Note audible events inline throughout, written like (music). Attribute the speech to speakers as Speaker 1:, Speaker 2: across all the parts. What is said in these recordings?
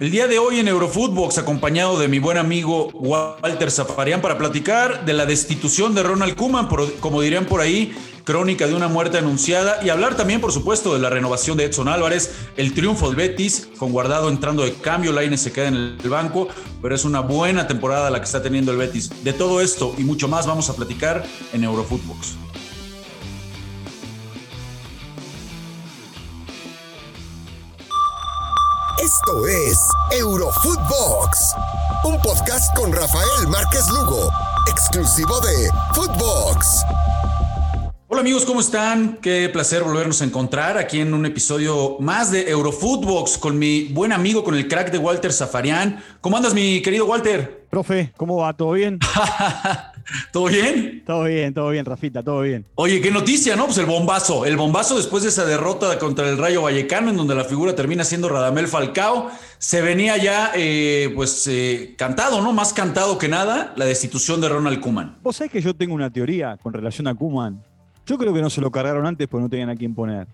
Speaker 1: El día de hoy en Eurofootbox, acompañado de mi buen amigo Walter Zafarian, para platicar de la destitución de Ronald Koeman, como dirían por ahí, crónica de una muerte anunciada, y hablar también, por supuesto, de la renovación de Edson Álvarez, el triunfo del Betis, con Guardado entrando de cambio, Laine se queda en el banco, pero es una buena temporada la que está teniendo el Betis. De todo esto y mucho más vamos a platicar en Eurofootbox.
Speaker 2: Esto es Eurofootbox, un podcast con Rafael Márquez Lugo, exclusivo de Footbox.
Speaker 1: Hola amigos, ¿cómo están? Qué placer volvernos a encontrar aquí en un episodio más de Eurofootbox con mi buen amigo, con el crack de Walter Zafarian. ¿Cómo andas, mi querido Walter?
Speaker 3: Profe, ¿cómo va? ¿Todo bien? (laughs)
Speaker 1: ¿Todo bien?
Speaker 3: Todo bien, todo bien, Rafita, todo bien.
Speaker 1: Oye, qué noticia, ¿no? Pues el bombazo, el bombazo después de esa derrota contra el Rayo Vallecano, en donde la figura termina siendo Radamel Falcao, se venía ya, eh, pues, eh, cantado, ¿no? Más cantado que nada, la destitución de Ronald Kuman.
Speaker 3: Vos sabés que yo tengo una teoría con relación a Kuman yo creo que no se lo cargaron antes porque no tenían a quién poner.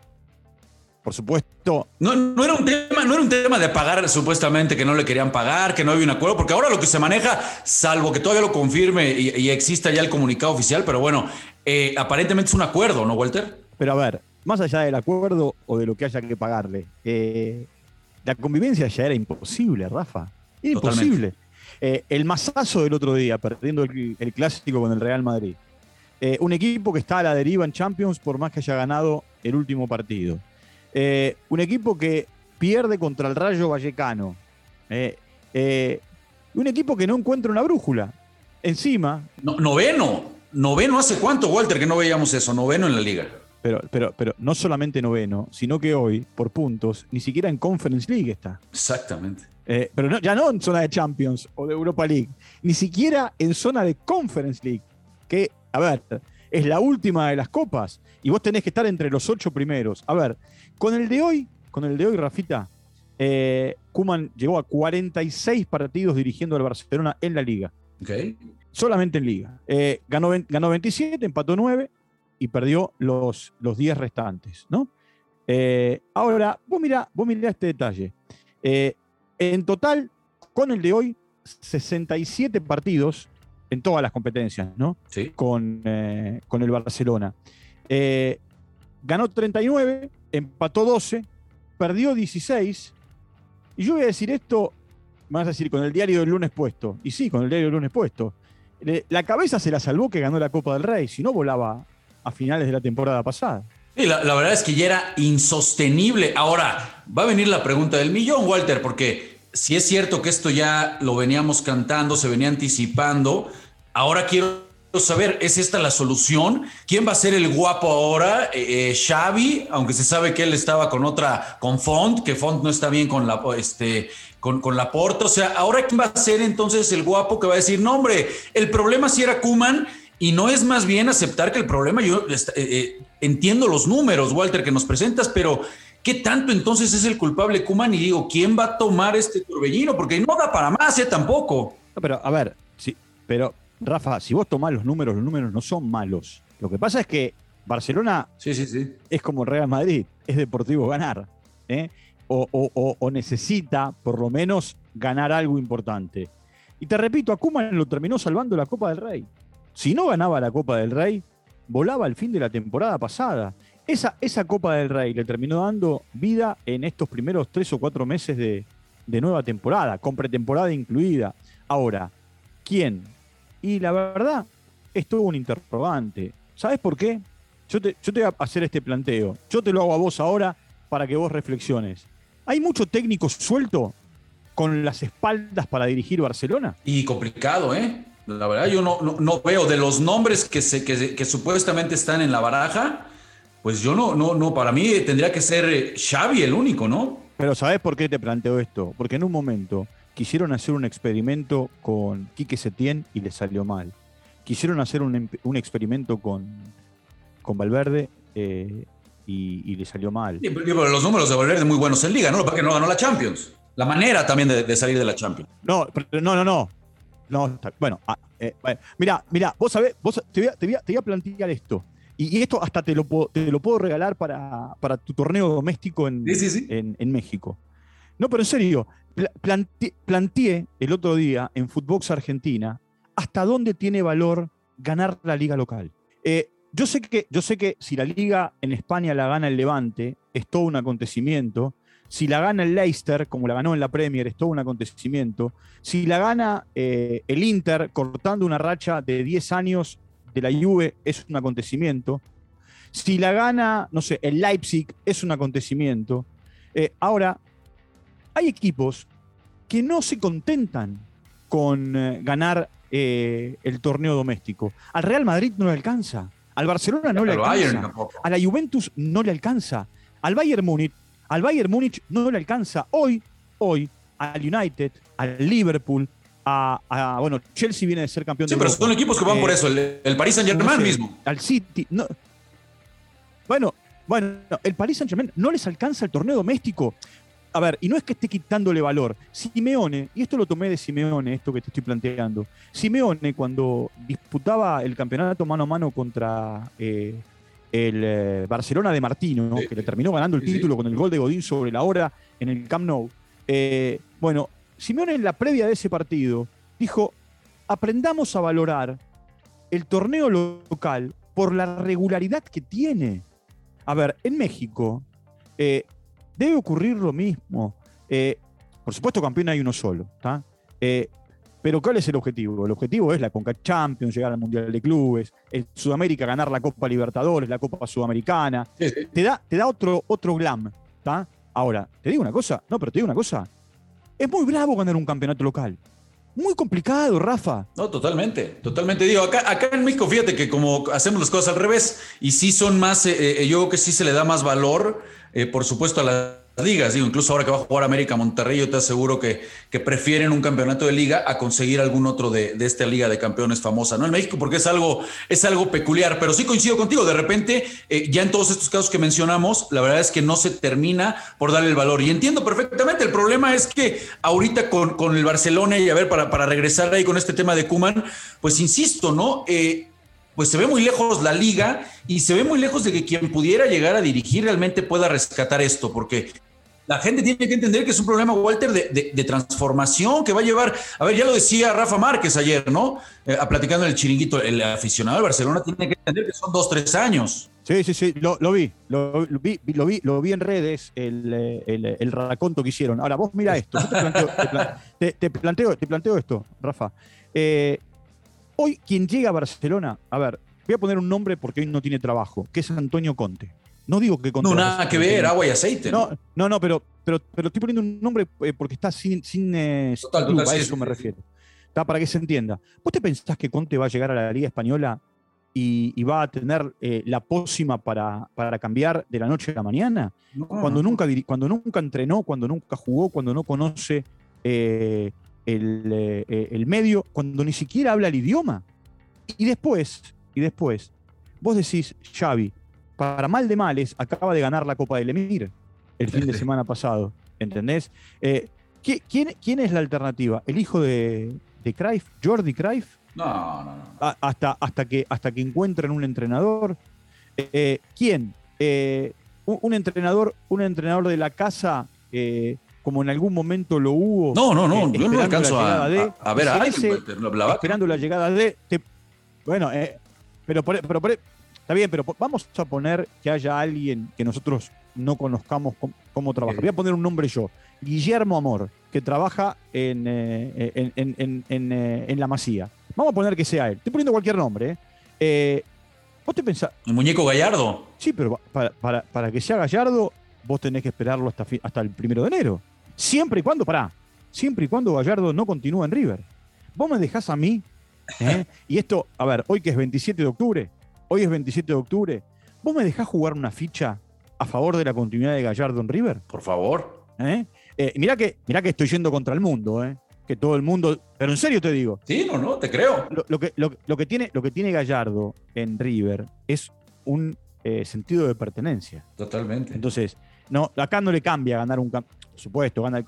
Speaker 3: Por supuesto.
Speaker 1: No, no, era un tema, no era un tema de pagar supuestamente que no le querían pagar, que no había un acuerdo, porque ahora lo que se maneja, salvo que todavía lo confirme y, exista ya el comunicado oficial, pero bueno, eh, aparentemente es un acuerdo, ¿no, Walter?
Speaker 3: Pero a ver, más allá del acuerdo o de lo que haya que pagarle, eh, la convivencia ya era imposible, Rafa. imposible. Eh, el masazo del otro día, perdiendo el clásico con el Real Madrid. Eh, un equipo que está a la deriva en Champions por más que haya ganado el último partido. Eh, un equipo que pierde contra el Rayo Vallecano. Eh, un equipo que no encuentra una brújula. Encima.
Speaker 1: noveno. Noveno hace cuánto, Walter, que no veíamos eso. Noveno en la liga.
Speaker 3: Pero, pero, pero no solamente noveno, sino que hoy, por puntos, ni siquiera en Conference League está.
Speaker 1: Exactamente.
Speaker 3: pero ya no en zona de Champions o de Europa League, ni siquiera en zona de Conference League, que a ver, es la última de las copas y vos tenés que estar entre los ocho primeros. A ver, con el de hoy, con el de hoy, Rafita, eh, Kuman llegó a 46 partidos dirigiendo al Barcelona en la liga.
Speaker 1: Okay.
Speaker 3: Solamente en liga. Eh, ganó, ganó 27, empató 9 y perdió los, los 10 restantes, ¿no? Eh, ahora, vos mirá, vos mirá este detalle. en total, con el de hoy, 67 partidos en todas las competencias, ¿no?
Speaker 1: Sí.
Speaker 3: Con, eh, con el Barcelona. Eh, ganó 39, empató 12, perdió 16. Y yo voy a decir esto, me vas a decir, con el diario del lunes puesto. Y sí, con el diario del lunes puesto. La cabeza se la salvó que ganó la Copa del Rey, si no volaba a finales de la temporada pasada.
Speaker 1: Sí, la, la, verdad es que ya era insostenible. Ahora, va a venir la pregunta del millón, Walter, porque si es cierto que esto ya lo veníamos cantando, se venía anticipando, ahora quiero saber, ¿es esta la solución? ¿Quién va a ser el guapo ahora? Eh, eh, Xavi, aunque se sabe que él estaba con otra, con Font, que Font no está bien con la, este, con, con la Porta. O sea, ahora quién va a ser entonces el guapo que va a decir, no, hombre, el problema sí era Kuman y no es más bien aceptar que el problema, yo eh, entiendo los números, Walter, que nos presentas, pero ¿Qué tanto entonces es el culpable Kuman? Y digo, ¿quién va a tomar este torbellino? Porque no da para más, ¿eh? Tampoco.
Speaker 3: pero, a ver, sí, pero, Rafa, si vos tomás los números, los números no son malos. Lo que pasa es que Barcelona
Speaker 1: sí, sí, sí.
Speaker 3: es como Real Madrid, es deportivo ganar. ¿eh? O, necesita, por lo menos, ganar algo importante. Y te repito, a Kuman lo terminó salvando la Copa del Rey. Si no ganaba la Copa del Rey, volaba al fin de la temporada pasada. Esa, esa Copa del Rey le terminó dando vida en estos primeros tres o cuatro meses de, nueva temporada, con pretemporada incluida. Ahora, ¿quién? Y la verdad, esto es un interrogante. ¿Sabes por qué? Yo te, yo te voy a hacer este planteo. Yo te lo hago a vos ahora para que vos reflexiones. ¿Hay mucho técnico suelto con las espaldas para dirigir Barcelona?
Speaker 1: Y complicado, ¿eh? La verdad, yo no, no, veo de los nombres que, se, que, que supuestamente están en la baraja pues yo no, no, no, para mí tendría que ser eh, Xavi el único, ¿no?
Speaker 3: Pero ¿sabes por qué te planteo esto? Porque en un momento quisieron hacer un experimento con Quique Setién y le salió mal. Quisieron hacer un, experimento con, con Valverde eh, y, le salió mal.
Speaker 1: pero los números de Valverde muy buenos en Liga, ¿no? Porque no ganó la Champions. La manera también de, salir de la Champions.
Speaker 3: No, no, no, no. no bueno, ah, eh, mira, mira, vos sabés, vos, te, te voy a plantear esto. Y, esto hasta te lo, puedo, te lo puedo regalar para, tu torneo doméstico en, En, México. No, pero en serio, planteé el otro día en Footbox Argentina hasta dónde tiene valor ganar la liga local. Eh, yo, sé que, yo sé que si la liga en España la gana el Levante, es todo un acontecimiento. Si la gana el Leicester, como la ganó en la Premier, es todo un acontecimiento. Si la gana eh, el Inter, cortando una racha de 10 años de la Juve, es un acontecimiento. Si la gana, no sé, el Leipzig, es un acontecimiento. Eh, ahora, hay equipos que no se contentan con eh, ganar el torneo doméstico. Al Real Madrid no le alcanza. Al Barcelona no le alcanza. A la Juventus no le alcanza. Al Bayern Múnich al Bayern Múnich no le alcanza hoy, hoy, al United, al Liverpool, a, bueno, Chelsea viene de ser campeón
Speaker 1: sí,
Speaker 3: de
Speaker 1: pero son equipos que van por eh, eso, el, Paris Saint Germain mismo.
Speaker 3: Al City. No. Bueno, bueno, el Paris Saint Germain no les alcanza el torneo doméstico. A ver, y no es que esté quitándole valor. Simeone, y esto lo tomé de Simeone, esto que te estoy planteando. Simeone, cuando disputaba el campeonato mano a mano contra eh, el eh, Barcelona de Martino, que le terminó ganando el título con el gol de Godín sobre la hora en el Camp Nou. Bueno, Simeone en la previa de ese partido dijo, aprendamos a valorar el torneo local por la regularidad que tiene. A ver, en México eh, debe ocurrir lo mismo. por supuesto, campeón hay uno solo. ¿está? Pero ¿cuál es el objetivo? El objetivo es la Conca Champions, llegar al Mundial de Clubes, en Sudamérica ganar la Copa Libertadores, la Copa Sudamericana. Te da, te da otro, otro glam. Ahora, te digo una cosa, no, pero te digo una cosa. Es muy bravo ganar un campeonato local. Muy complicado, Rafa.
Speaker 1: No, totalmente, totalmente. Digo, acá, en México, fíjate que como hacemos las cosas al revés, y sí son más, eh, eh, yo creo que sí se le da más valor, eh, por supuesto, a la ligas. Digo, incluso ahora que va a jugar América Monterrey, yo te aseguro que, prefieren un campeonato de liga a conseguir algún otro de, esta liga de campeones famosa, ¿no? En México, porque es algo, es algo peculiar, pero sí coincido contigo. De repente, ya en todos estos casos que mencionamos, la verdad es que no se termina por darle el valor. Y entiendo perfectamente. El problema es que ahorita con, con el Barcelona, y a ver, para, para regresar ahí con este tema de Kuman, pues insisto, ¿no? Eh, pues se ve muy lejos la liga y se ve muy lejos de que quien pudiera llegar a dirigir realmente pueda rescatar esto, porque la gente tiene que entender que es un problema, Walter, de, transformación que va a llevar. A ver, ya lo decía Rafa Márquez ayer, ¿no? Eh, platicando en el chiringuito, el aficionado de Barcelona tiene que entender que son dos, tres años.
Speaker 3: Sí, sí, sí, lo, vi, lo, vi, lo vi, lo vi en redes, el, el, raconto que hicieron. Ahora, vos mira esto, te planteo, te, planteo, esto, Rafa. Eh, hoy, quien llega a Barcelona, a ver, voy a poner un nombre porque hoy no tiene trabajo, que es Antonio Conte. No digo que
Speaker 1: No, nada que ver, agua y aceite.
Speaker 3: No, no, no, pero, pero, pero estoy poniendo un nombre eh, porque está sin, sin eh, a eso me refiero. Está para que se entienda. ¿Vos te pensás que Conte va a llegar a la Liga Española y, va a tener eh, la pócima para, para, cambiar de la noche a la mañana? Cuando, nunca, cuando nunca entrenó, cuando nunca jugó, cuando no conoce el, el medio, cuando ni siquiera habla el idioma. Y después, y después, vos decís, Xavi, para mal de males, acaba de ganar la Copa del Emir el fin de (laughs) semana pasado. ¿Entendés? Eh, ¿quién, es la alternativa? ¿El hijo de, de Cruyff? ¿Jordi Cruyff?
Speaker 1: No, no, no.
Speaker 3: Hasta, hasta, que, hasta que encuentren un entrenador. Eh, ¿Quién? Eh, un, entrenador, un entrenador de la casa, como en algún momento lo hubo.
Speaker 1: No, no, no, yo no alcanzo a, a, ver a alguien.
Speaker 3: Esperando la llegada de. bueno, pero, pero Está bien, pero vamos a poner que haya alguien que nosotros no conozcamos cómo, trabaja. Voy a poner un nombre yo. Guillermo Amor, que trabaja en, eh, eh, en, la Masía. Vamos a poner que sea él. Estoy poniendo cualquier nombre. ¿eh? ¿Vos te pensás?
Speaker 1: ¿El muñeco Gallardo?
Speaker 3: Sí, pero para, que sea Gallardo, vos tenés que esperarlo hasta, hasta el primero de enero. Siempre y cuando, pará, siempre y cuando Gallardo no continúa en River. Vos me dejás a mí, (laughs) y esto, a ver, hoy que es 27 de octubre, hoy es 27 de octubre, ¿vos me dejás jugar una ficha a favor de la continuidad de Gallardo en River?
Speaker 1: Por favor.
Speaker 3: ¿Eh? Eh, mirá, que, que estoy yendo contra el mundo, ¿eh? Que todo el mundo. Pero en serio te digo.
Speaker 1: Sí, no, no, te creo.
Speaker 3: Lo, que, lo, que, tiene, lo que tiene Gallardo en River es un eh, sentido de pertenencia.
Speaker 1: Totalmente.
Speaker 3: Entonces, no, acá no le cambia ganar un campo. Por supuesto, gana.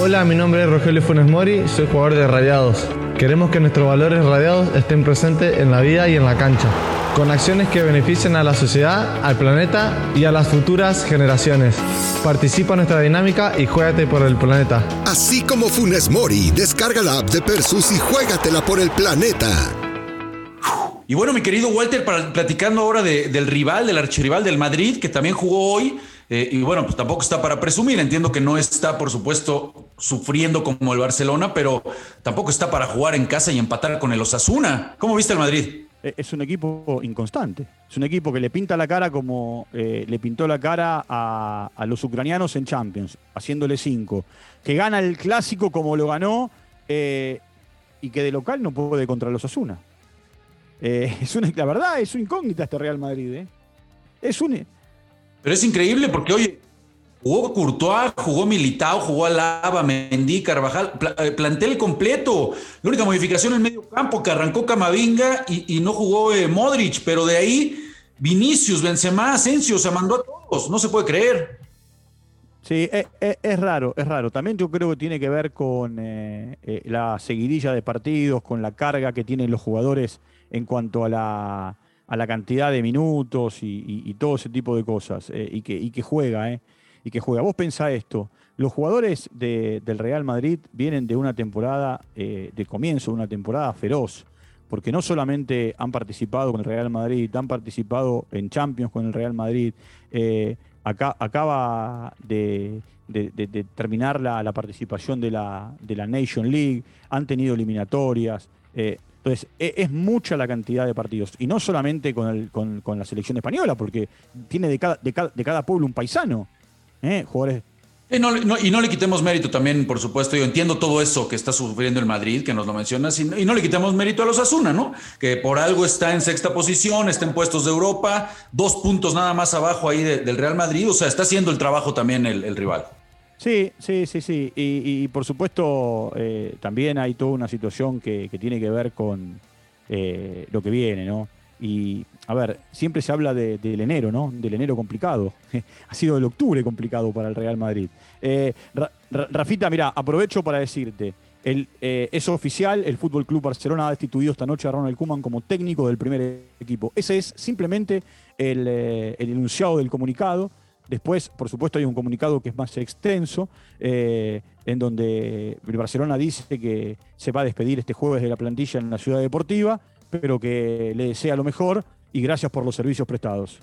Speaker 4: Hola, mi nombre es Rogelio Funes Mori, soy jugador de Radiados. Queremos que nuestros valores radiados estén presentes en la vida y en la cancha. Con acciones que beneficien a la sociedad, al planeta y a las futuras generaciones. Participa en nuestra dinámica y juégate por el planeta.
Speaker 2: Así como Funes Mori, descarga la app de Persus y juégatela por el planeta.
Speaker 1: Y bueno, mi querido Walter, para, platicando ahora del rival, del archirrival del Madrid, que también jugó hoy, eh, y bueno, pues tampoco está para presumir. Entiendo que no está, por supuesto, sufriendo como el Barcelona, pero tampoco está para jugar en casa y empatar con el Osasuna. ¿Cómo viste el Madrid?
Speaker 3: Eh, es un equipo inconstante. Es un equipo que le pinta la cara como eh, le pintó la cara a, los ucranianos en Champions, haciéndole cinco. Que gana el clásico como lo ganó y que de local no puede contra los Osasuna. (laughs) es una, la verdad, es una incógnita este Real Madrid. Es un
Speaker 1: pero es increíble porque, oye, jugó Courtois, jugó Militao, jugó Alaba, Mendy, Carvajal, eh, plantel completo. La única modificación en medio campo que arrancó Camavinga y, no jugó eh, Modric, pero de ahí Vinicius, Benzema, Asensio, se mandó a todos. No se puede creer.
Speaker 3: Sí, es, es, raro, es raro. También yo creo que tiene que ver con eh, la seguidilla de partidos, con la carga que tienen los jugadores en cuanto a la cantidad de minutos y, todo ese tipo de cosas, eh, y, que, juega, eh, y que juega. Vos pensá esto, los jugadores del Real Madrid vienen de una temporada, eh, de comienzo de una temporada feroz, porque no solamente han participado con el Real Madrid, han participado en Champions con el Real Madrid, acá, acaba de, terminar la, participación de la, de la Nation League, han tenido eliminatorias. Entonces, e, es mucha la cantidad de partidos. Y no solamente con, la selección española, porque tiene de cada, de cada, pueblo un paisano. ¿Eh? Jugadores.
Speaker 1: y no le quitemos mérito también, por supuesto. Yo entiendo todo eso que está sufriendo el Madrid, que nos lo mencionas, y, no le quitemos mérito a los Asuna, ¿no? Que por algo está en sexta posición, está en puestos de Europa, dos puntos nada más abajo ahí del Real Madrid. O sea, está haciendo el trabajo también el rival.
Speaker 3: Sí, sí, sí, sí. Y, por supuesto eh, también hay toda una situación que, tiene que ver con eh, lo que viene, ¿no? Y a ver, siempre se habla del enero, ¿no? Del enero complicado. (laughs) ha sido el octubre complicado para el Real Madrid. Eh, Rafita, mira, aprovecho para decirte, el, es oficial, el Fútbol Club Barcelona ha destituido esta noche a Ronald Koeman como técnico del primer equipo. Ese es simplemente el, el enunciado del comunicado. Después, por supuesto, hay un comunicado que es más extenso, eh, en donde el Barcelona dice que se va a despedir este jueves de la plantilla en la ciudad deportiva, pero que le desea lo mejor y gracias por los servicios prestados.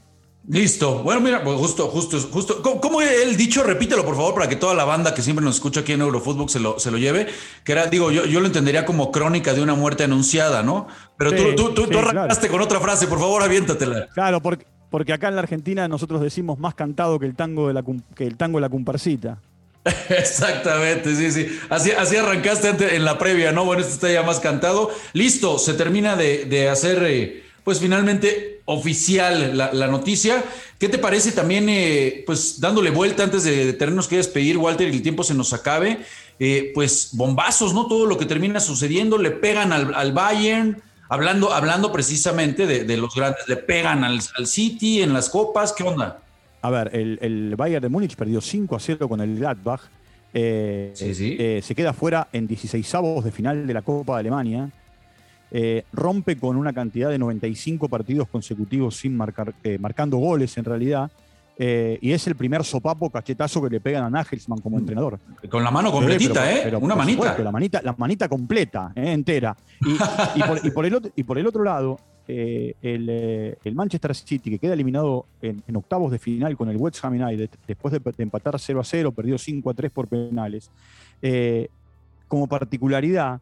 Speaker 1: Listo. Bueno, mira, pues justo, justo, justo. ¿Cómo, el dicho? Repítelo, por favor, para que toda la banda que siempre nos escucha aquí en Eurofútbol se lo, se lo lleve. Que era, digo, yo, yo lo entendería como crónica de una muerte anunciada, ¿no? Pero tú, tú, tú, arrancaste con otra frase, por favor, aviéntatela.
Speaker 3: Claro, porque, porque acá en la Argentina nosotros decimos más cantado que el tango de la, que el tango de la comparsita. (laughs)
Speaker 1: Exactamente, sí, sí. Así, así arrancaste en la previa, ¿no? Bueno, esto está ya más cantado. Listo, se termina de, hacer, eh, pues finalmente oficial la, noticia. ¿Qué te parece también, eh, pues dándole vuelta antes de tenernos que despedir, Walter, y el tiempo se nos acabe? Eh, pues bombazos, ¿no? Todo lo que termina sucediendo, le pegan al, al Bayern Hablando, hablando precisamente de, los grandes, le pegan al, City en las copas, ¿qué onda?
Speaker 3: A ver, el, Bayern de Múnich perdió 5 a 0 con el Gladbach. Eh, eh, se queda fuera en 16 avos de final de la Copa de Alemania. Eh, rompe con una cantidad de 95 partidos consecutivos sin marcar, marcando goles en realidad. Y es el primer sopapo cachetazo que le pegan a Nagelsmann como entrenador.
Speaker 1: Con la mano completita, ¿eh? Una manita.
Speaker 3: la manita. La manita completa, entera. Y, por, el otro, lado, eh, el, Manchester City, que queda eliminado en, octavos de final con el West Ham United, después de, empatar 0 a 0, perdió 5 a 3 por penales. como particularidad,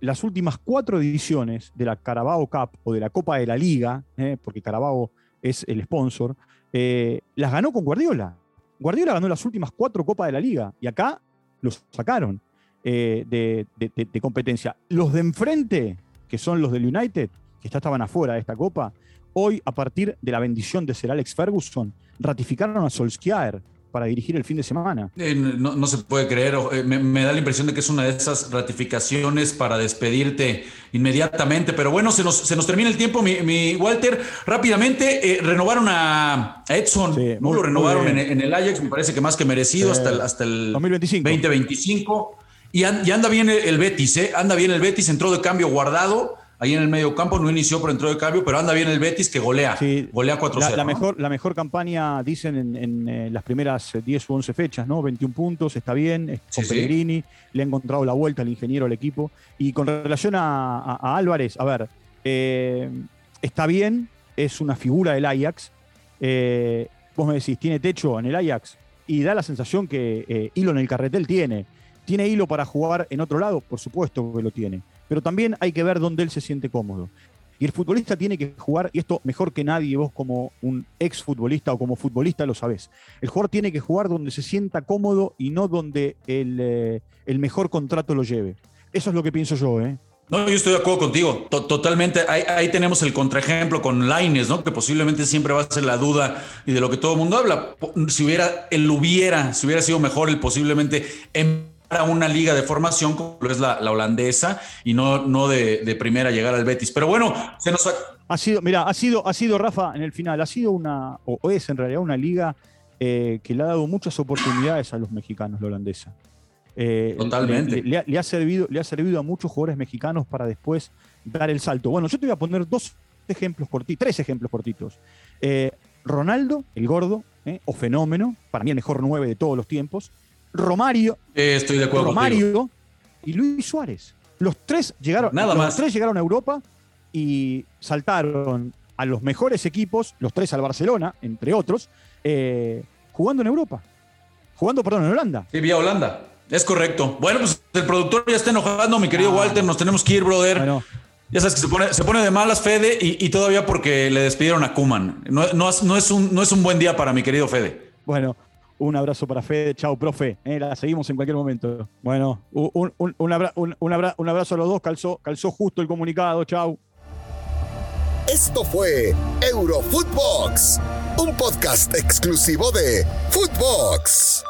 Speaker 3: las últimas cuatro ediciones de la Carabao Cup o de la Copa de la Liga, porque Carabao es el sponsor, eh, las ganó con Guardiola. Guardiola ganó las últimas cuatro copas de la liga y acá los sacaron eh, de, competencia. Los de enfrente, que son los del United, que ya estaban afuera de esta copa, hoy, a partir de la bendición de Sir Alex Ferguson, ratificaron a Solskjaer para dirigir el fin de semana.
Speaker 1: Eh, no, se puede creer, eh, me, da la impresión de que es una de esas ratificaciones para despedirte inmediatamente, pero bueno, se nos, se nos termina el tiempo, mi, Walter, rápidamente, eh, renovaron a, Edson, ¿no? lo renovaron en, el Ajax, me parece que más que merecido hasta el, hasta el 2025. Y, y anda bien el, Betis, anda bien el Betis, entró de cambio guardado, ahí en el medio campo, no inició, pero entró de cambio, pero anda bien el Betis que golea, golea 4-0.
Speaker 3: La, mejor, la mejor campaña, dicen, en, eh, las primeras 10 u 11 fechas, ¿no? 21 puntos, está bien, con Pellegrini, le ha encontrado la vuelta al ingeniero al equipo. Y con relación a, Álvarez, a ver, eh, está bien, es una figura del Ajax. Eh, vos me decís, ¿tiene techo en el Ajax? Y da la sensación que hilo en el carretel tiene. ¿Tiene hilo para jugar en otro lado? Por supuesto que lo tiene. Pero también hay que ver dónde él se siente cómodo. Y el futbolista tiene que jugar, y esto mejor que nadie, vos como un ex futbolista o como futbolista lo sabés. El jugador tiene que jugar donde se sienta cómodo y no donde el, eh, mejor contrato lo lleve. Eso es lo que pienso yo, ¿eh?
Speaker 1: No, yo estoy de acuerdo contigo, totalmente. Ahí, tenemos el contraejemplo con Laines, ¿no? Que posiblemente siempre va a ser la duda y de lo que todo el mundo habla. Si hubiera, él hubiera, si hubiera sido mejor, él posiblemente en a una liga de formación como es la, holandesa y no, no de, primera llegar al Betis. Pero bueno, se nos
Speaker 3: ha... sido, mira, ha sido, ha sido Rafa en el final, ha sido una, o es en realidad una liga eh, que le ha dado muchas oportunidades a los mexicanos, la holandesa.
Speaker 1: Eh, Totalmente.
Speaker 3: Le, ha servido, le ha servido a muchos jugadores mexicanos para después dar el salto. Bueno, yo te voy a poner dos ejemplos cortitos, tres ejemplos cortitos. Eh, Ronaldo, el gordo, o fenómeno, para mí el mejor nueve de todos los tiempos, Romario,
Speaker 1: estoy de acuerdo
Speaker 3: Romario y Luis Suárez. Los tres llegaron,
Speaker 1: Nada
Speaker 3: los tres llegaron a Europa y saltaron a los mejores equipos, los tres al Barcelona, entre otros, eh, jugando en Europa. Jugando, perdón, en Holanda.
Speaker 1: Sí, vía Holanda. Es correcto. Bueno, pues el productor ya está enojando, mi querido ah. Walter. Nos tenemos que ir, brother. Ya sabes que se pone, se pone de malas Fede y, todavía porque le despidieron a Kuman. No, no, es un, no es un buen día para mi querido Fede.
Speaker 3: Bueno, un abrazo para Fede. Chao, profe. Eh, la seguimos en cualquier momento. Bueno, un, un, abrazo a los dos. Calzó, calzó justo el comunicado. Chao.
Speaker 2: Esto fue Eurofootbox, un podcast exclusivo de Footbox.